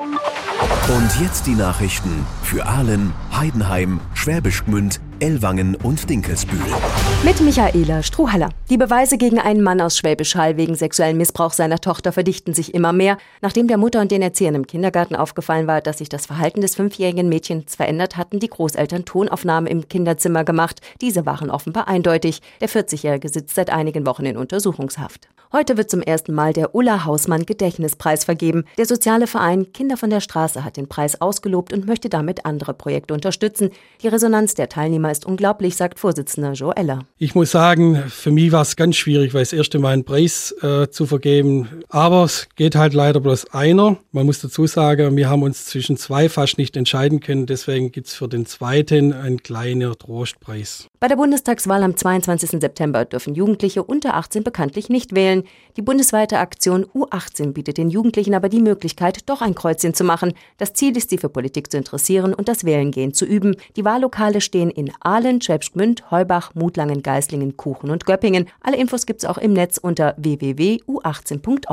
Und jetzt die Nachrichten für Aalen, Heidenheim, Schwäbisch Gmünd, Ellwangen und Dinkelsbühl. Mit Michaela Struhaller. Die Beweise gegen einen Mann aus Schwäbisch Hall wegen sexuellen Missbrauchs seiner Tochter verdichten sich immer mehr, nachdem der Mutter und den Erziehern im Kindergarten aufgefallen war, dass sich das Verhalten des fünfjährigen Mädchens verändert, hatten die Großeltern Tonaufnahmen im Kinderzimmer gemacht. Diese waren offenbar eindeutig. Der 40-Jährige sitzt seit einigen Wochen in Untersuchungshaft. Heute wird zum ersten Mal der Ulla Hausmann Gedächtnispreis vergeben. Der soziale Verein Kinder von der Straße hat den Preis ausgelobt und möchte damit andere Projekte unterstützen. Die Resonanz der Teilnehmer ist unglaublich, sagt Vorsitzender Joe Eller. Ich muss sagen, für mich war es ganz schwierig, weil das erste Mal einen Preis äh, zu vergeben. Aber es geht halt leider bloß einer. Man muss dazu sagen, wir haben uns zwischen zwei fast nicht entscheiden können. Deswegen gibt es für den zweiten einen kleinen Trostpreis. Bei der Bundestagswahl am 22. September dürfen Jugendliche unter 18 bekanntlich nicht wählen. Die bundesweite Aktion U18 bietet den Jugendlichen aber die Möglichkeit, doch ein Kreuzchen zu machen. Das Ziel ist, sie für Politik zu interessieren und das Wählengehen zu üben. Die Wahllokale stehen in Aalen, Schwäbisch Gmünd, Heubach, Mutlangen, Geislingen, Kuchen und Göppingen. Alle Infos gibt's auch im Netz unter www.u18.org.